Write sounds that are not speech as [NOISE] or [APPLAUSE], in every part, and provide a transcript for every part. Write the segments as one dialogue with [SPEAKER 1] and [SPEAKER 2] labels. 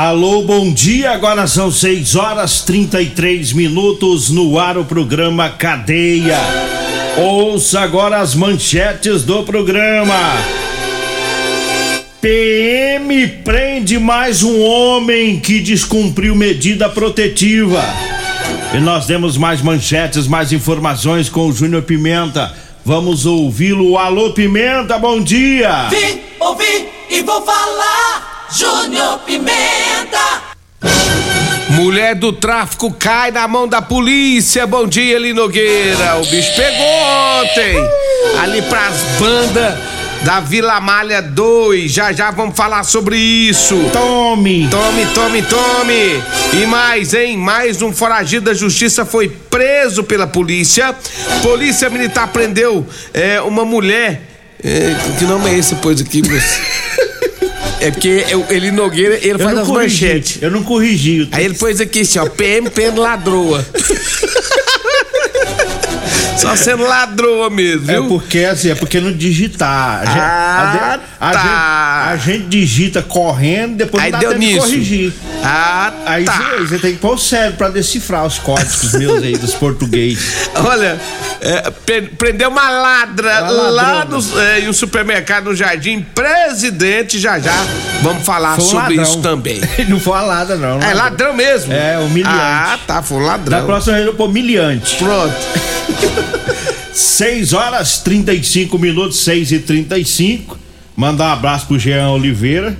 [SPEAKER 1] Alô, bom dia. Agora são 6 horas 33 minutos no ar o programa Cadeia. Ouça agora as manchetes do programa. PM prende mais um homem que descumpriu medida protetiva. E nós temos mais manchetes, mais informações com o Júnior Pimenta. Vamos ouvi-lo. Alô, Pimenta, bom dia.
[SPEAKER 2] Vim, ouvi e vou falar. Júnior Pimenta.
[SPEAKER 3] Mulher do tráfico cai na mão da polícia. Bom dia, Eli Nogueira. O bicho pegou ontem. Ali pras bandas da Vila Malha 2. Já já vamos falar sobre isso.
[SPEAKER 1] Tome.
[SPEAKER 3] Tome, tome, tome. E mais, hein? Mais um foragido da justiça foi preso pela polícia. Polícia Militar prendeu é, uma mulher. É, que nome é esse, pois aqui, moço? [LAUGHS] É porque eu, ele Nogueira, ele
[SPEAKER 1] Eu
[SPEAKER 3] faz as
[SPEAKER 1] corrigi,
[SPEAKER 3] manchetes.
[SPEAKER 1] Eu não corrigi.
[SPEAKER 3] Aí ele pôs aqui assim, ó, PM Pendo ladroa. [LAUGHS] Só sendo ladroa mesmo,
[SPEAKER 1] É
[SPEAKER 3] viu?
[SPEAKER 1] porque assim, é porque não digitar. A gente,
[SPEAKER 3] Ah,
[SPEAKER 1] a,
[SPEAKER 3] tá.
[SPEAKER 1] gente, a gente digita correndo, depois
[SPEAKER 3] Aí
[SPEAKER 1] não dá
[SPEAKER 3] deu
[SPEAKER 1] tempo corrigir.
[SPEAKER 3] Ah,
[SPEAKER 1] Aí
[SPEAKER 3] tá.
[SPEAKER 1] você, você tem que pôr o cérebro pra decifrar os códigos meus aí, dos português. [LAUGHS]
[SPEAKER 3] Olha, é, pre- prendeu uma ladra
[SPEAKER 1] Uma
[SPEAKER 3] lá no, é, em um supermercado no Jardim Presidente. Já já vamos falar
[SPEAKER 1] Foi
[SPEAKER 3] sobre
[SPEAKER 1] ladrão.
[SPEAKER 3] isso também. [LAUGHS]
[SPEAKER 1] não foi uma lada, não.
[SPEAKER 3] É ladrão mesmo?
[SPEAKER 1] É, humilhante.
[SPEAKER 3] Ah, tá, foi um
[SPEAKER 1] Da
[SPEAKER 3] ladrão.
[SPEAKER 1] próxima vez eu pôr humilhante.
[SPEAKER 3] Pronto. [LAUGHS]
[SPEAKER 1] 6 horas 35 minutos, 6 e 35 Mandar um abraço pro Jean Oliveira,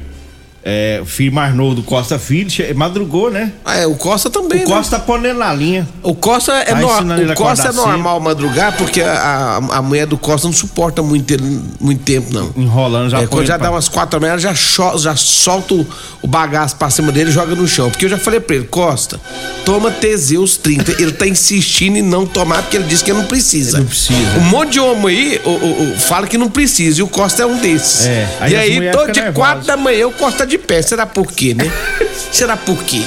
[SPEAKER 1] é, o filho mais novo do Costa Filho. Madrugou, né?
[SPEAKER 3] É, o Costa também,
[SPEAKER 1] O
[SPEAKER 3] né?
[SPEAKER 1] Costa tá ele na linha.
[SPEAKER 3] O Costa é,
[SPEAKER 1] Tá
[SPEAKER 3] no-
[SPEAKER 1] ele
[SPEAKER 3] o Costa é normal madrugar porque a, a, a mulher do Costa não suporta muito, ele- muito tempo, não.
[SPEAKER 1] Enrolando, já
[SPEAKER 3] é, quando
[SPEAKER 1] ele
[SPEAKER 3] já
[SPEAKER 1] pra-
[SPEAKER 3] dá umas quatro da manhã, ela já, cho- já solta o, o bagaço pra cima dele e joga no chão. Porque eu já falei pra ele, Costa, toma Teseus 30. Ele tá insistindo em não tomar porque ele disse que não precisa.
[SPEAKER 1] Não precisa.
[SPEAKER 3] Um monte de homem aí o- o- o, fala que não precisa e o Costa é um desses.
[SPEAKER 1] É, aí
[SPEAKER 3] e aí, todo de quatro da manhã o Costa de pé. Será por quê, né? Será por quê?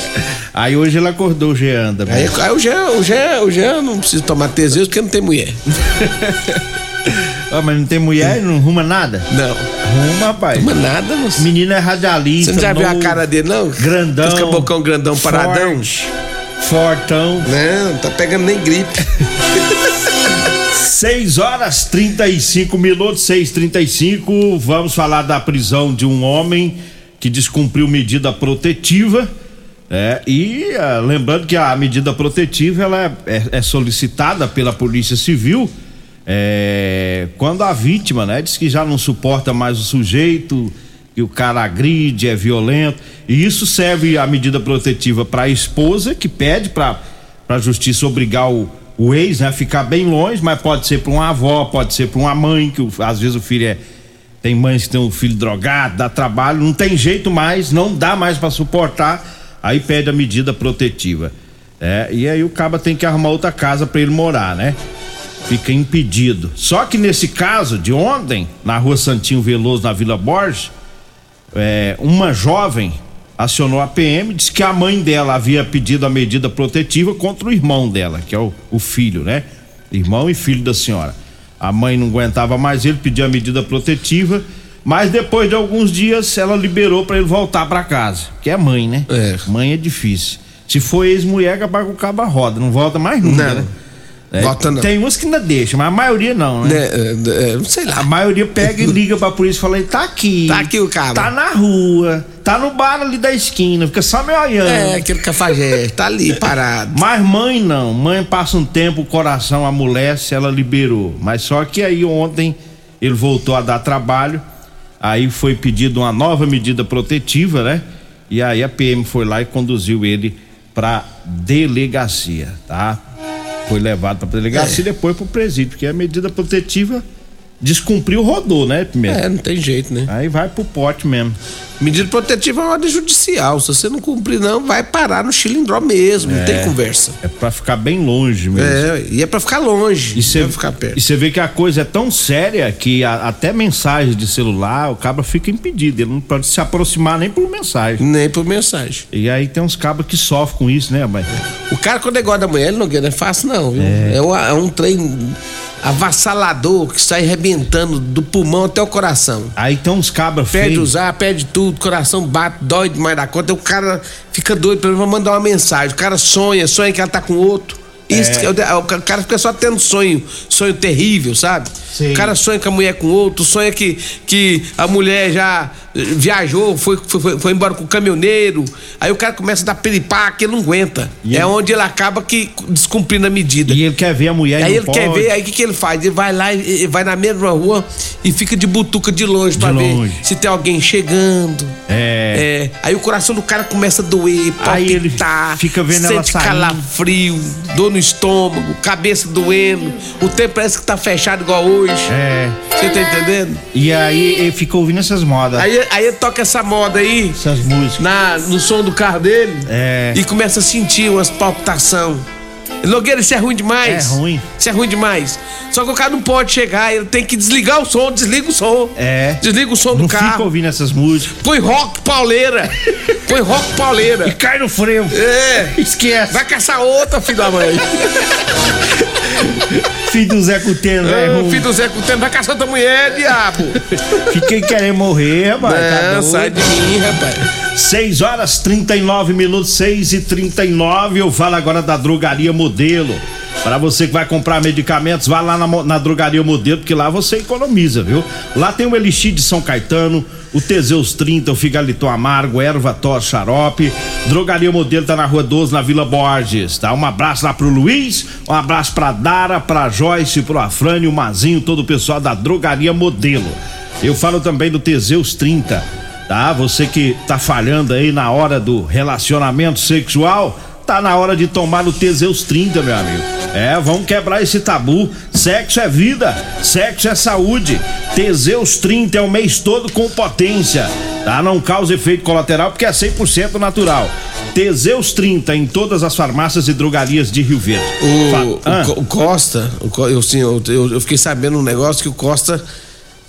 [SPEAKER 1] Aí hoje ele acordou o Jean também.
[SPEAKER 3] Aí, aí o Jean, o Jean, o Jean não precisa tomar Teseus porque não tem mulher.
[SPEAKER 1] Ah, mas não tem mulher, não arruma nada?
[SPEAKER 3] Não.
[SPEAKER 1] Arruma, rapaz.
[SPEAKER 3] Mas nada, moço.
[SPEAKER 1] Menino é radialista.
[SPEAKER 3] Você não já viu a cara dele, não?
[SPEAKER 1] Grandão.
[SPEAKER 3] Esse cabocão grandão paradão.
[SPEAKER 1] forte, Fortão.
[SPEAKER 3] Não, tá pegando nem gripe. [LAUGHS]
[SPEAKER 1] 6 horas 35 minutos, 6h35. Vamos falar da prisão de um homem que descumpriu medida protetiva. É, e ah, lembrando que a medida protetiva ela é, é- é solicitada pela Polícia Civil é, quando a vítima né, diz que já não suporta mais o sujeito, que o cara agride, é violento. E isso serve a medida protetiva para a esposa que pede para a justiça obrigar o, o ex né, a ficar bem longe, mas pode ser para uma avó, pode ser para uma mãe, que o- às vezes o filho é. Tem mães que tem um filho drogado, dá trabalho, não tem jeito mais, não dá mais para suportar, aí pede a medida protetiva. É, e aí o caba tem que arrumar outra casa para ele morar, né? Fica impedido. Só que nesse caso de ontem, na rua Santinho Veloso, na Vila Borges, é, uma jovem acionou a PM, disse que a mãe dela havia pedido a medida protetiva contra o irmão dela, que é o, o filho, né? Irmão e filho da senhora. A mãe não aguentava mais ele, pediu a medida protetiva, mas depois de alguns dias ela liberou para ele voltar para casa, que é mãe, né?
[SPEAKER 3] É.
[SPEAKER 1] Mãe é difícil. Se for ex-mulher, capaz que o cabo roda, não volta mais nunca,
[SPEAKER 3] Não.
[SPEAKER 1] né? É. Tem uns que ainda deixam, mas a maioria não, né?
[SPEAKER 3] Né, é, é, sei
[SPEAKER 1] A
[SPEAKER 3] lá.
[SPEAKER 1] maioria pega e liga pra polícia e fala: tá aqui.
[SPEAKER 3] Tá aqui o cabo.
[SPEAKER 1] Tá na rua. Tá no bar ali da esquina, fica só me olhando.
[SPEAKER 3] É, aquele cafajeste, tá ali parado.
[SPEAKER 1] Mas mãe não, mãe passa um tempo, o coração amolece, ela liberou. Mas só que aí ontem ele voltou a dar trabalho, aí foi pedido uma nova medida protetiva, né? E aí a PM foi lá e conduziu ele pra delegacia, tá? Foi levado pra delegacia e depois pro presídio, porque a medida protetiva descumpriu, rodou, né, primeiro?
[SPEAKER 3] É, não tem jeito, né?
[SPEAKER 1] Aí vai pro pote mesmo.
[SPEAKER 3] Medida protetiva é uma ordem judicial. Se você não cumprir, não, vai parar no chilindró mesmo. Não tem conversa.
[SPEAKER 1] É pra ficar bem longe mesmo.
[SPEAKER 3] É, e é pra ficar longe.
[SPEAKER 1] E você
[SPEAKER 3] não é ficar perto.
[SPEAKER 1] e você vê que a coisa é tão séria que a- até mensagem de celular o cabra fica impedido. Ele não pode se aproximar nem por mensagem.
[SPEAKER 3] Nem por mensagem.
[SPEAKER 1] E aí tem uns cabras que sofrem com isso, né, mãe?
[SPEAKER 3] O cara, quando é igual da mulher, ele não é fácil, não, viu? É, um, é um trem avassalador que sai arrebentando do pulmão até o coração.
[SPEAKER 1] Aí tem uns cabras
[SPEAKER 3] Perde
[SPEAKER 1] feios.
[SPEAKER 3] usar, perde tudo, coração bate, dói demais da conta. O cara fica doido pra pra mandar uma mensagem. O cara sonha, sonha que ela tá com outro. Isso,
[SPEAKER 1] É.
[SPEAKER 3] o, o cara fica só tendo sonho, sonho terrível, sabe?
[SPEAKER 1] Sim.
[SPEAKER 3] O cara sonha com a mulher com outro, sonha que, que a mulher já viajou, foi, foi, foi embora com o caminhoneiro. Aí o cara começa a dar piripaque, ele não aguenta.
[SPEAKER 1] E
[SPEAKER 3] é
[SPEAKER 1] ele-
[SPEAKER 3] onde ele acaba que descumprindo a medida.
[SPEAKER 1] E ele quer ver a mulher e
[SPEAKER 3] Aí ele quer
[SPEAKER 1] pode.
[SPEAKER 3] ver, aí o que, que ele faz? Ele vai lá e e vai na mesma rua e fica de butuca de longe pra
[SPEAKER 1] longe.
[SPEAKER 3] ver se tem alguém chegando.
[SPEAKER 1] É.
[SPEAKER 3] É, Aí o coração do cara começa a doer,
[SPEAKER 1] Aí ele
[SPEAKER 3] palpitar,
[SPEAKER 1] fica vendo ela
[SPEAKER 3] sente
[SPEAKER 1] saindo.
[SPEAKER 3] calafrio, dor no estômago, cabeça doendo. O tempo parece que tá fechado igual hoje.
[SPEAKER 1] É.
[SPEAKER 3] Você tá entendendo?
[SPEAKER 1] E aí ele fica ouvindo essas modas.
[SPEAKER 3] Aí, aí ele toca essa moda aí
[SPEAKER 1] Essas músicas.
[SPEAKER 3] na, no som do carro dele
[SPEAKER 1] É.
[SPEAKER 3] e começa a sentir umas palpitação. Nogueira, isso é ruim demais.
[SPEAKER 1] É ruim.
[SPEAKER 3] Isso é ruim demais. Só que o cara não pode chegar, ele tem que desligar o som, desliga o som.
[SPEAKER 1] É.
[SPEAKER 3] Desliga o som do
[SPEAKER 1] Não fica
[SPEAKER 3] carro.
[SPEAKER 1] ouvindo essas músicas.
[SPEAKER 3] Põe rock pauleira. Põe rock
[SPEAKER 1] E
[SPEAKER 3] pauleira.
[SPEAKER 1] cai no freio.
[SPEAKER 3] É.
[SPEAKER 1] Esquece.
[SPEAKER 3] Vai caçar outra, filho da mãe. [LAUGHS]
[SPEAKER 1] Filho do Zé Cuteno,
[SPEAKER 3] É,
[SPEAKER 1] velho.
[SPEAKER 3] o filho do Zé Cutendo vai caçar outra mulher, diabo.
[SPEAKER 1] Fiquei querendo morrer, rapaz. tá
[SPEAKER 3] Não,
[SPEAKER 1] doido.
[SPEAKER 3] sai de mim, rapaz.
[SPEAKER 1] 6 horas 39 minutos, 6 e 39 Eu falo agora da Drogaria Modelo. Para você que vai comprar medicamentos, vá lá na, na Drogaria Modelo, porque lá você economiza, viu? Lá tem o Elixir de São Caetano, o Teseus 30, o Figaliton Amargo, Erva Tor Xarope. Drogaria Modelo tá na Rua 12, na Vila Borges, tá? Um abraço lá pro Luiz, um abraço pra Dara, pra Joyce, pro Afrânio, o Mazinho, todo o pessoal da Drogaria Modelo. Eu falo também do Teseus 30 tá? Você que tá falhando aí na hora do relacionamento sexual, tá na hora de tomar o Teseus 30, meu amigo. É, vamos quebrar esse tabu. Sexo é vida, sexo é saúde. Teseus 30 é o mês todo com potência, tá? Não causa efeito colateral porque é 100% natural. Teseus 30 em todas as farmácias e drogarias de Rio Verde.
[SPEAKER 3] O,
[SPEAKER 1] Fa- Ah,
[SPEAKER 3] o Co- o Costa, o eu, sim, eu, eu- eu fiquei sabendo um negócio que o Costa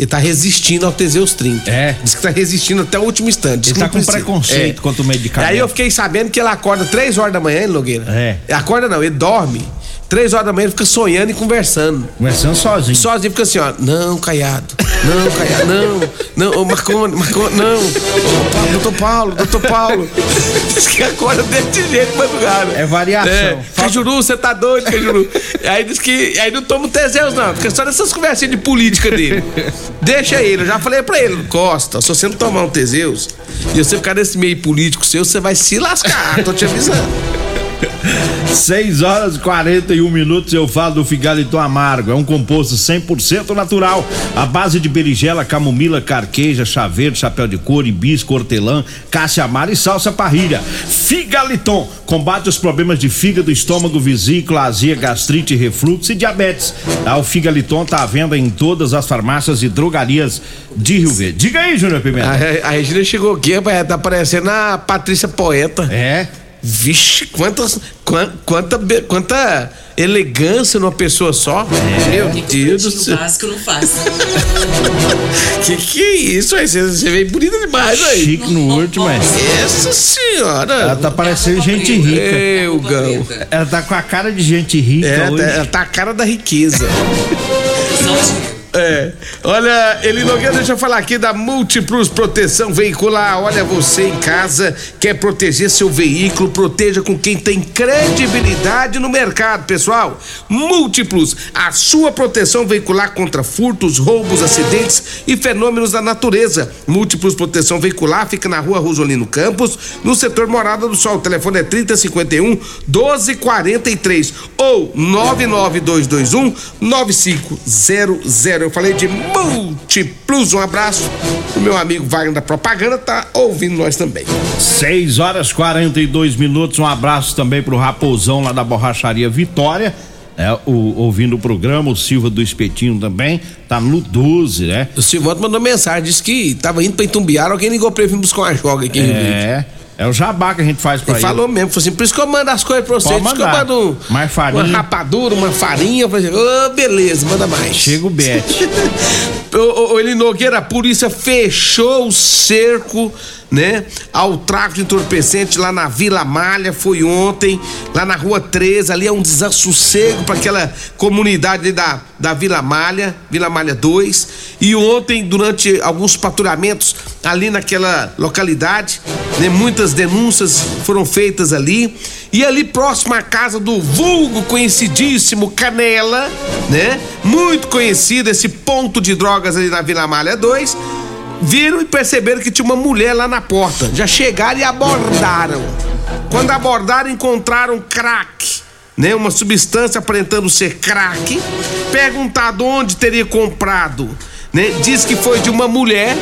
[SPEAKER 3] ele tá resistindo ao Teseus 30.
[SPEAKER 1] É.
[SPEAKER 3] Diz que tá resistindo até o último instante. Diz
[SPEAKER 1] Ele tá com
[SPEAKER 3] precisa.
[SPEAKER 1] preconceito contra o medicamento.
[SPEAKER 3] Aí eu fiquei sabendo que ele acorda 3 horas da manhã, hein, Nogueira?
[SPEAKER 1] É.
[SPEAKER 3] Acorda não, ele dorme. 3 horas da manhã ele fica sonhando e conversando.
[SPEAKER 1] Conversando sozinho.
[SPEAKER 3] Sozinho fica assim, ó. Não, Caiado. Não, Caiado. Não. Não, ô Marconi, Marconi, não. Ô, doutor Paulo, doutor Paulo. [LAUGHS] Diz que acorda desse jeito, madrugada.
[SPEAKER 1] É variação.
[SPEAKER 3] É. Cajuru, você tá doido, Cajuru. aí diz que. Aí não toma o Teseus, não. Fica só nessas conversinhas de política dele. Deixa ele. Eu já falei pra ele, Costa, se você não tomar um Teseus e você ficar nesse meio político seu, você vai se lascar. Tô te avisando. [LAUGHS]
[SPEAKER 1] 6 horas e 41 minutos eu falo do Figaliton Amargo. É um composto 100% natural. A base de berigela, camomila, carqueja, chá verde, chapéu de couro, hibisco, hortelã, cássia amara e salsa parrilha. Figaliton combate os problemas de fígado, estômago, vesícula, azia, gastrite, refluxo e diabetes. Tá? O Figaliton tá à venda em todas as farmácias e drogarias de Rio Verde. Diga aí, Júnior
[SPEAKER 3] A,
[SPEAKER 1] Pimenta.
[SPEAKER 3] Re- a Regina chegou aqui, rapaz, tá parecendo a Patrícia Poeta.
[SPEAKER 1] É.
[SPEAKER 3] Vixe, quantas, quan- quanta, be- quanta elegância numa pessoa só. Meu Deus do
[SPEAKER 4] No
[SPEAKER 3] céu.
[SPEAKER 4] básico eu não faço. [LAUGHS]
[SPEAKER 3] Que que é isso, aí? Você, você veio bonita demais aí.
[SPEAKER 1] Chique no último, é.
[SPEAKER 3] Essa senhora.
[SPEAKER 1] Ela tá parecendo gente rica.
[SPEAKER 3] Eu, Gão.
[SPEAKER 1] Ela tá com a cara de gente rica
[SPEAKER 3] É,
[SPEAKER 1] hoje.
[SPEAKER 3] tá- ela tá a cara da riqueza. É. Olha, Eli Nogueira, deixa eu falar aqui da Múltiplos Proteção Veicular. Olha, você em casa quer proteger seu veículo, proteja com quem tem credibilidade no mercado, pessoal. Múltiplos, a sua proteção veicular contra furtos, roubos, acidentes e fenômenos da natureza. Múltiplos Proteção Veicular fica na rua Rosolino Campos, no setor Morada do Sol. O telefone é 3051 1243 ou 99221 9500. Eu falei de múltiplos. Um abraço. O meu amigo Wagner da Propaganda tá ouvindo nós também.
[SPEAKER 1] 6 horas 42 minutos. Um abraço também pro Raposão lá da Borracharia Vitória. É, o, ouvindo o programa, o Silva do Espetinho também, tá no 12, né?
[SPEAKER 3] O Silvano mandou mensagem, disse que tava indo pra Itumbiara, alguém ligou pra ele vir buscar uma joga aqui.
[SPEAKER 1] É. É o jabá que a gente faz pra
[SPEAKER 3] Ele
[SPEAKER 1] ele.
[SPEAKER 3] falou mesmo, falou assim, por isso que eu mando as coisas pra você, por isso que eu mando
[SPEAKER 1] Mais farinha.
[SPEAKER 3] uma rapadura, uma farinha, falei, ô, beleza, manda mais.
[SPEAKER 1] Chega o Bete. [LAUGHS]
[SPEAKER 3] Ô, ô, ô, Eli Nogueira, a polícia fechou o cerco, né? Ao tráfico de entorpecente lá na Vila Malha, foi ontem, lá na Rua 13, ali é um desassossego para aquela comunidade ali da, da Vila Malha, Vila Malha 2. E ontem, durante alguns patrulhamentos ali naquela localidade, né? Muitas denúncias foram feitas ali. E ali próximo à casa do vulgo conhecidíssimo Canela, né? Muito conhecido esse ponto de drogas ali na Vila Malha 2. Viram e perceberam que tinha uma mulher lá na porta. Já chegaram e abordaram. Quando abordaram, encontraram crack, né? Uma substância aparentando ser crack. Perguntado onde teria comprado, né? Diz que foi de uma mulher.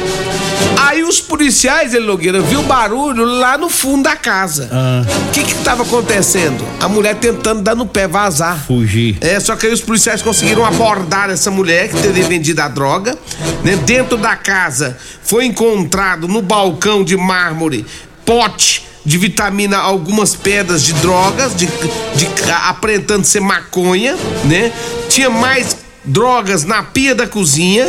[SPEAKER 3] Aí os policiais, ele Nogueira, viu barulho lá no fundo da casa. O que que tava acontecendo? A mulher tentando dar no pé, vazar.
[SPEAKER 1] Fugir.
[SPEAKER 3] É, só que aí os policiais conseguiram abordar essa mulher que teria vendido a droga. Né? Dentro da casa foi encontrado no balcão de mármore pote de vitamina, algumas pedras de drogas, de, de aparentando ser maconha, né? Tinha mais drogas na pia da cozinha,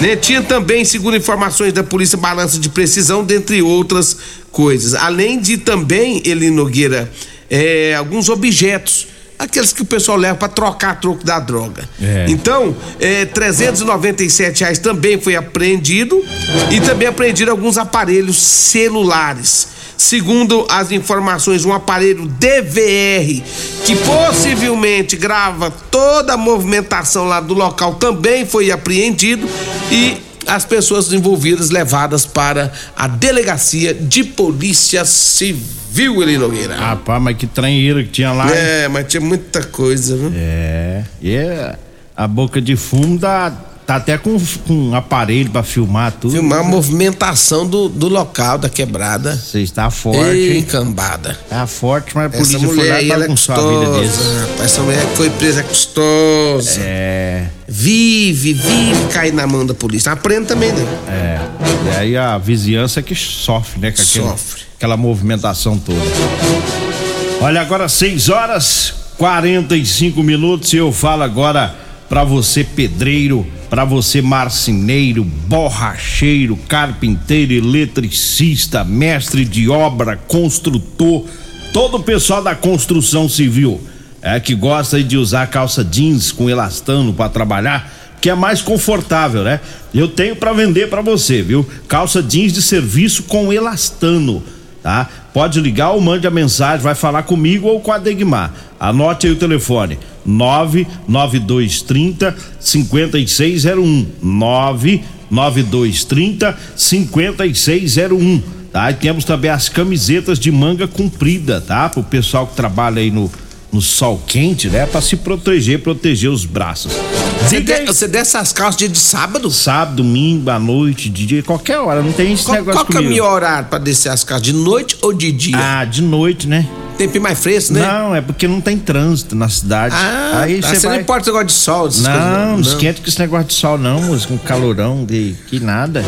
[SPEAKER 3] né? Tinha também, segundo informações da polícia, balança de precisão, dentre outras coisas. Além de também, Eli Nogueira, é, alguns objetos aqueles que o pessoal leva para trocar troco da droga.
[SPEAKER 1] É.
[SPEAKER 3] Então, é, 397 reais também foi apreendido e também apreendido alguns aparelhos celulares. Segundo as informações, um aparelho DVR que possivelmente grava toda a movimentação lá do local também foi apreendido e as pessoas envolvidas levadas para a delegacia de polícia civil, Eli Nogueira.
[SPEAKER 1] Rapaz, mas que tranheira que tinha lá. hein?
[SPEAKER 3] É, mas tinha muita coisa, viu?
[SPEAKER 1] É. E é, a boca de fumo dá, tá até com, com um aparelho pra filmar tudo.
[SPEAKER 3] Filmar a movimentação do, do local da quebrada.
[SPEAKER 1] Você está forte,
[SPEAKER 3] Ei,
[SPEAKER 1] hein?
[SPEAKER 3] cambada.
[SPEAKER 1] Tá forte, mas a polícia foi
[SPEAKER 3] mulher
[SPEAKER 1] lá
[SPEAKER 3] aí, ela é custosa. rapaz. Essa mulher que foi presa é custosa.
[SPEAKER 1] É,
[SPEAKER 3] Vive, vive cair na mão da polícia. Aprende também, né?
[SPEAKER 1] é. E aí a vizinhança é que sofre, né? Com
[SPEAKER 3] Sofre.
[SPEAKER 1] aquela movimentação toda. Olha, agora 6 horas 45 minutos e eu falo agora pra você pedreiro, pra você marceneiro, borracheiro, carpinteiro, eletricista, mestre de obra, construtor, todo o pessoal da construção civil é que gosta de usar calça jeans com elastano pra trabalhar, que é mais confortável, né? Eu tenho pra vender pra você, viu? Calça jeans de serviço com elastano tá? Pode ligar ou mande a mensagem, vai falar comigo ou com a Degmar. Anote aí o telefone: 99230 5601. 99230 5601. Tá? E temos também as camisetas de manga comprida, tá? Pro pessoal que trabalha aí no, no sol quente, né? Pra se proteger, proteger os braços.
[SPEAKER 3] Você, de, você desce essas calças dia de sábado?
[SPEAKER 1] Sábado, domingo, à noite, de dia, qualquer hora, não tem esse
[SPEAKER 3] Qual,
[SPEAKER 1] negócio
[SPEAKER 3] qual que é o
[SPEAKER 1] comigo.
[SPEAKER 3] melhor horário pra descer as calças? De noite ou de dia?
[SPEAKER 1] Ah, de noite, né?
[SPEAKER 3] Tempinho mais fresco, né?
[SPEAKER 1] Não, é porque não tem trânsito na cidade.
[SPEAKER 3] Ah,
[SPEAKER 1] aí
[SPEAKER 3] tá.
[SPEAKER 1] você vai...
[SPEAKER 3] não importa esse negócio de sol,
[SPEAKER 1] Não,
[SPEAKER 3] coisas,
[SPEAKER 1] não esquenta com esse negócio de sol não, moço, com calorão, de que nada.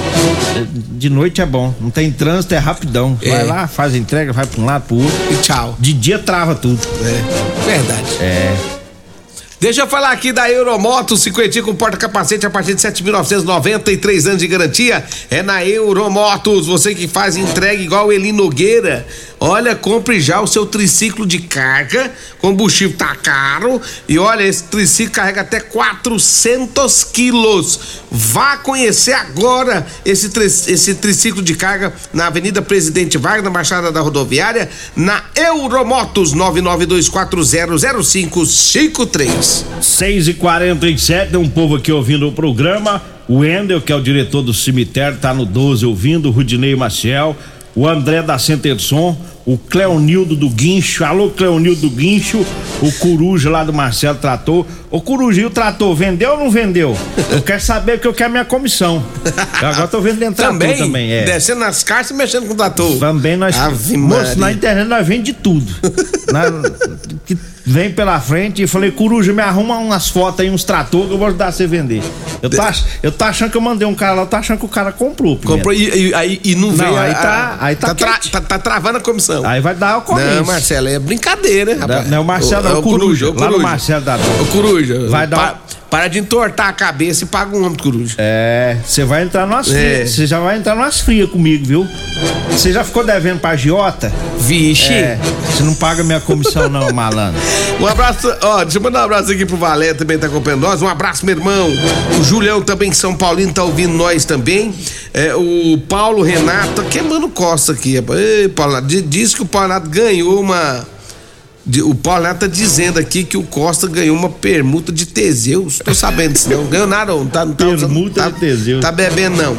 [SPEAKER 1] De noite é bom, não tem trânsito, é rapidão.
[SPEAKER 3] É.
[SPEAKER 1] Vai lá, faz a entrega, vai pra um lado, pro outro.
[SPEAKER 3] E tchau.
[SPEAKER 1] De dia trava tudo.
[SPEAKER 3] É, verdade.
[SPEAKER 1] É.
[SPEAKER 3] Deixa eu falar aqui da Euromoto, cinquentinha com porta-capacete a partir de 7.993 anos de garantia. É na Euromotos, você que faz entrega igual Eli Nogueira. Olha, compre já o seu triciclo de carga. Combustível tá caro. E olha, esse triciclo carrega até 400 quilos. Vá conhecer agora esse, tri, esse triciclo de carga na Avenida Presidente Vargas, na Baixada da Rodoviária, na Euromotos 992400553.
[SPEAKER 1] 6 e 47 tem um povo aqui ouvindo o programa. O Wendel, que é o diretor do cemitério, tá no 12 ouvindo. Rudinei Maciel, o André da Centerson, o Cleonildo do Guincho. Alô, Cleonildo do Guincho. O Coruja lá do Marcelo Trator. O Coruja, e o Trator, vendeu ou não vendeu? Eu quero saber que eu quero minha comissão. Eu agora tô vendendo trator também, também é.
[SPEAKER 3] Descendo nas caixas e mexendo com o trator.
[SPEAKER 1] Também nós.
[SPEAKER 3] Ave
[SPEAKER 1] moço, na internet nós vende de tudo. Na- que vem pela frente e falei, Coruja, me arruma umas fotos aí, uns trator que eu vou ajudar você a vender. Eu tô, ach- eu tô achando que eu mandei um cara lá, eu tô achando que o cara comprou.
[SPEAKER 3] Comprou e, e- aí, e não
[SPEAKER 1] Não,
[SPEAKER 3] veio.
[SPEAKER 1] aí
[SPEAKER 3] a-
[SPEAKER 1] tá- aí tá
[SPEAKER 3] tra-
[SPEAKER 1] quente.
[SPEAKER 3] tá- tá travando a comissão.
[SPEAKER 1] Aí vai dar o começo.
[SPEAKER 3] Não, Marcelo, é brincadeira, rapaz.
[SPEAKER 1] Não, é o Marcelo, não,
[SPEAKER 3] é
[SPEAKER 1] o Coruja.
[SPEAKER 3] o
[SPEAKER 1] Lá no Marcelo da.
[SPEAKER 3] O Coruja.
[SPEAKER 1] Vai dar
[SPEAKER 3] Pa- Para de entortar a cabeça e paga um homem Coruja.
[SPEAKER 1] É, você vai entrar
[SPEAKER 3] É.
[SPEAKER 1] frias. Você já vai entrar numas frias comigo, viu? Você já ficou devendo pra agiota?
[SPEAKER 3] Vixe.
[SPEAKER 1] É, você não paga minha comissão, não, [LAUGHS] malandro.
[SPEAKER 3] Um abraço, ó, deixa eu mandar um abraço aqui pro Valé, também tá acompanhando nós. Um abraço, meu irmão. O Julião também, São Paulino, tá ouvindo nós também. É, o Paulo Renato, que é Mano Costa aqui. Ei, Paulo diz que o Paulo Renato ganhou uma. O Paulo tá dizendo aqui que o Costa ganhou uma permuta de Teseus. Tô sabendo disso, não. Ganhou nada, não. Tá, não tá
[SPEAKER 1] Permuta
[SPEAKER 3] tá-
[SPEAKER 1] de Teseus.
[SPEAKER 3] Tá bebendo, não.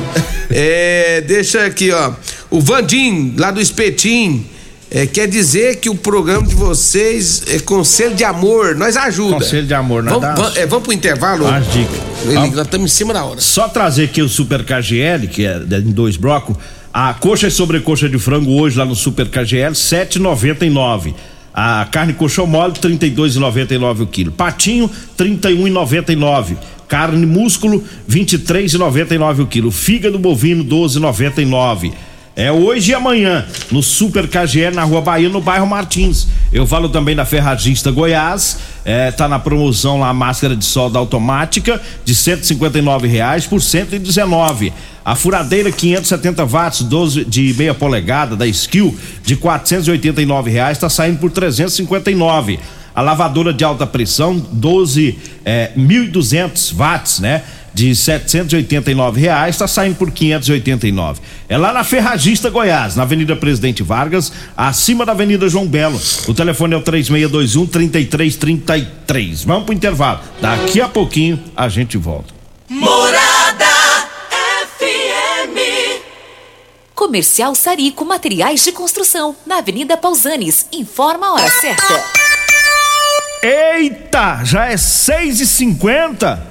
[SPEAKER 3] É, deixa aqui, ó. O Vandim, lá do Espetim. é, quer dizer que o programa de vocês é Conselho de Amor, nós ajuda.
[SPEAKER 1] Conselho de amor, nós
[SPEAKER 3] vamos,
[SPEAKER 1] dá
[SPEAKER 3] vamos, é, vamos pro intervalo?
[SPEAKER 1] As dicas.
[SPEAKER 3] Ele- Nós estamos em cima da hora.
[SPEAKER 1] Só trazer aqui o Super KGL, que é em dois blocos. A coxa e sobrecoxa de frango hoje lá no Super KGL, 7,99. A carne coxão mole, 32,99 o quilo. Patinho, 31,99. Carne músculo, 23,99 o quilo. Fígado bovino, 12,99. É hoje e amanhã, no Super KGL, na Rua Bahia, no bairro Martins. Eu falo também da Ferragista Goiás, é, tá na promoção lá a máscara de solda automática de 159 reais por 119. A furadeira 570 watts, 12 de meia polegada da Skill de 489 reais está saindo por 359. A lavadora de alta pressão 12 é, 1.200 watts, né? De 789 reais está saindo por 589. É lá na Ferragista Goiás, na Avenida Presidente Vargas, acima da Avenida João Belo. O telefone é o 3621 3333. Vamos pro intervalo. Daqui a pouquinho a gente volta.
[SPEAKER 2] Morada FM.
[SPEAKER 4] Comercial Sarico Materiais de Construção, na Avenida Pausanes. Informa a hora certa.
[SPEAKER 1] Eita, já é 6 e 50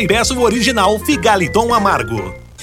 [SPEAKER 5] e peça o original Figaliton Amargo.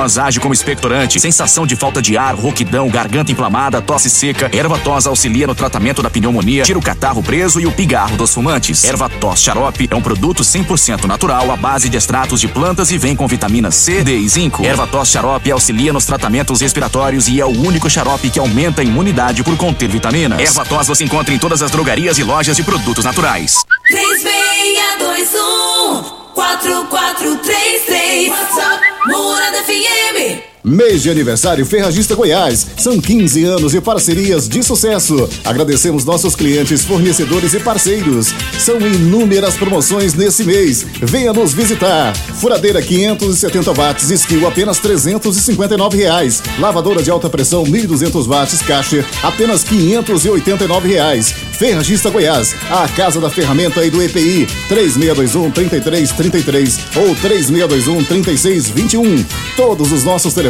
[SPEAKER 6] tos age como expectorante. Sensação de falta de ar, rouquidão, garganta inflamada, tosse seca. Erva tos auxilia no tratamento da pneumonia, tira o catarro preso e o pigarro dos fumantes. Erva tos xarope é um produto 100% natural à base de extratos de plantas e vem com vitamina C, D e zinco. Erva tos xarope auxilia nos tratamentos respiratórios e é o único xarope que aumenta a imunidade por conter vitaminas. Erva tos você encontra em todas as drogarias e lojas de produtos naturais.
[SPEAKER 2] 3621 4433 WhatsApp Morada FM
[SPEAKER 7] Mês de aniversário Ferragista Goiás. São 15 anos de parcerias de sucesso. Agradecemos nossos clientes, fornecedores e parceiros. São inúmeras promoções nesse mês. Venha nos visitar. Furadeira 570 watts, skill apenas 359 reais. Lavadora de alta pressão 1200 watts, caixa apenas 589 reais. Ferragista Goiás, a casa da ferramenta e do EPI. 3621 3333 ou 3621 3621. Todos os nossos telefones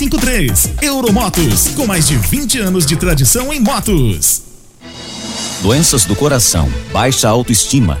[SPEAKER 8] 53. Euromotos, com mais de 20 anos de tradição em motos.
[SPEAKER 9] Doenças do coração, baixa autoestima,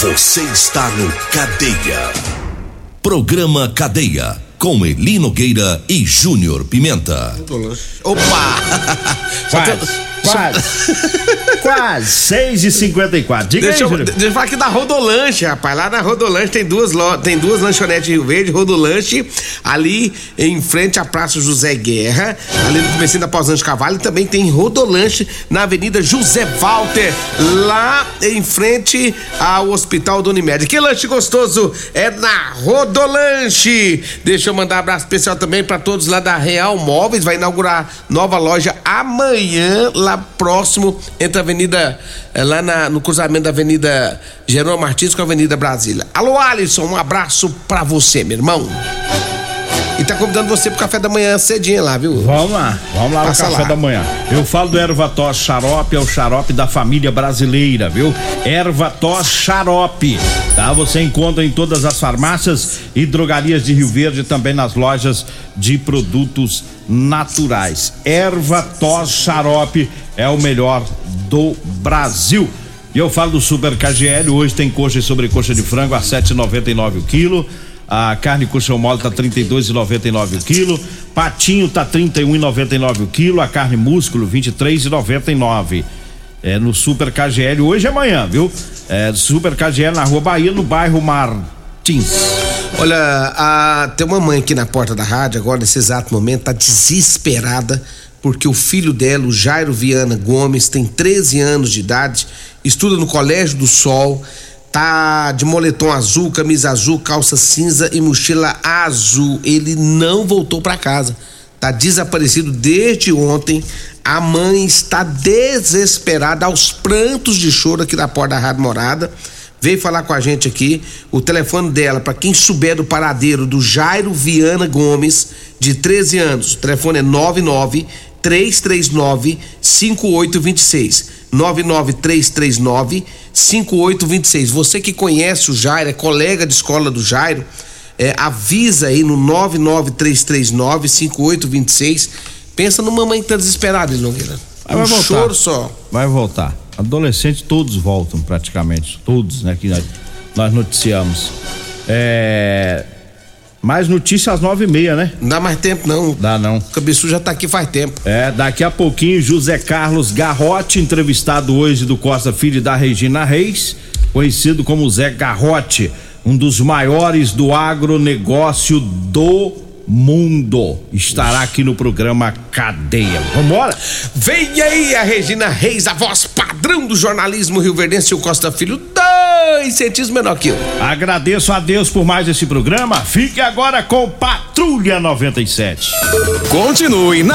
[SPEAKER 10] Você está no Cadeia. Programa Cadeia. Com Eli Nogueira e Júnior Pimenta.
[SPEAKER 3] Opa! [LAUGHS]
[SPEAKER 1] Quase, quase, [LAUGHS] quase, 6 e 54 Diga
[SPEAKER 3] deixa,
[SPEAKER 1] aí,
[SPEAKER 3] eu, deixa eu falar aqui da Rodolanche, rapaz. Lá na Rodolanche tem duas, tem duas lanchonetes Rio Verde, Rodolanche, ali em frente à Praça José Guerra, ali no comecinho da Pausante Cavalho, e também tem Rodolanche na Avenida José Walter, lá em frente ao Hospital do Unimed. Que lanche gostoso é na Rodolanche. Deixa eu mandar um abraço especial também para todos lá da Real Móveis, vai inaugurar nova loja amanhã, lá próximo entre a Avenida, eh, lá na- no cruzamento da Avenida Jerônimo Martins com a Avenida Brasília. Alô, Alisson, um abraço pra você, meu irmão. E tá convidando você pro café da manhã cedinho lá, viu?
[SPEAKER 1] Vamos lá, vamos lá
[SPEAKER 3] Passa
[SPEAKER 1] no café
[SPEAKER 3] lá.
[SPEAKER 1] da manhã. Eu falo do erva tos xarope, é o xarope da família brasileira, viu? Erva tos xarope, tá? Você encontra em todas as farmácias e drogarias de Rio Verde e também nas lojas de produtos naturais. Erva tos xarope é o melhor do Brasil. E eu falo do Super KGL, hoje tem coxa e sobrecoxa de frango a 7,99 o quilo. A carne coxão mole tá 32,99 o quilo. Patinho tá 31,99 o quilo. A carne músculo 23,99. É no Super KGL hoje e amanhã, viu? É Super KGL na Rua Bahia, no bairro Martins.
[SPEAKER 3] Olha, a- tem uma mãe aqui na porta da rádio, agora nesse exato momento, tá desesperada porque o filho dela, o Jairo Viana Gomes, tem 13 anos de idade, estuda no Colégio do Sol, tá de moletom azul, camisa azul, calça cinza e mochila azul. Ele não voltou para casa. Tá desaparecido desde ontem. A mãe está desesperada aos prantos de choro aqui na porta da Rádio Morada veio falar com a gente aqui. O telefone dela, para quem souber do paradeiro do Jairo Viana Gomes, de 13 anos. O telefone é 99 339 5826. 99339 5826. Você que conhece o Jairo, é colega de escola do Jairo, é, avisa aí no 99339 5826. Pensa numa mãe que tá desesperada, Nogueira.
[SPEAKER 1] Aí
[SPEAKER 3] um
[SPEAKER 1] vai voltar.
[SPEAKER 3] choro só.
[SPEAKER 1] Vai voltar. Adolescentes todos voltam praticamente, todos, né? Que nós, nós noticiamos. É. Mais notícia às nove e meia, né?
[SPEAKER 3] Não dá mais tempo, não.
[SPEAKER 1] Dá não.
[SPEAKER 3] O Cabeçu já tá aqui faz tempo.
[SPEAKER 1] É, daqui a pouquinho, José Carlos Garrote, entrevistado hoje do Costa Filho da Regina Reis, conhecido como Zé Garrote, um dos maiores do agronegócio do mundo estará aqui no programa Cadeia. Vambora?
[SPEAKER 3] Vem aí a Regina Reis, a voz padrão do jornalismo rio-verdense, o Costa Filho, dois centímetros menor que eu.
[SPEAKER 1] Agradeço a Deus por mais esse programa. Fique agora com Patrulha 97.
[SPEAKER 11] Continue na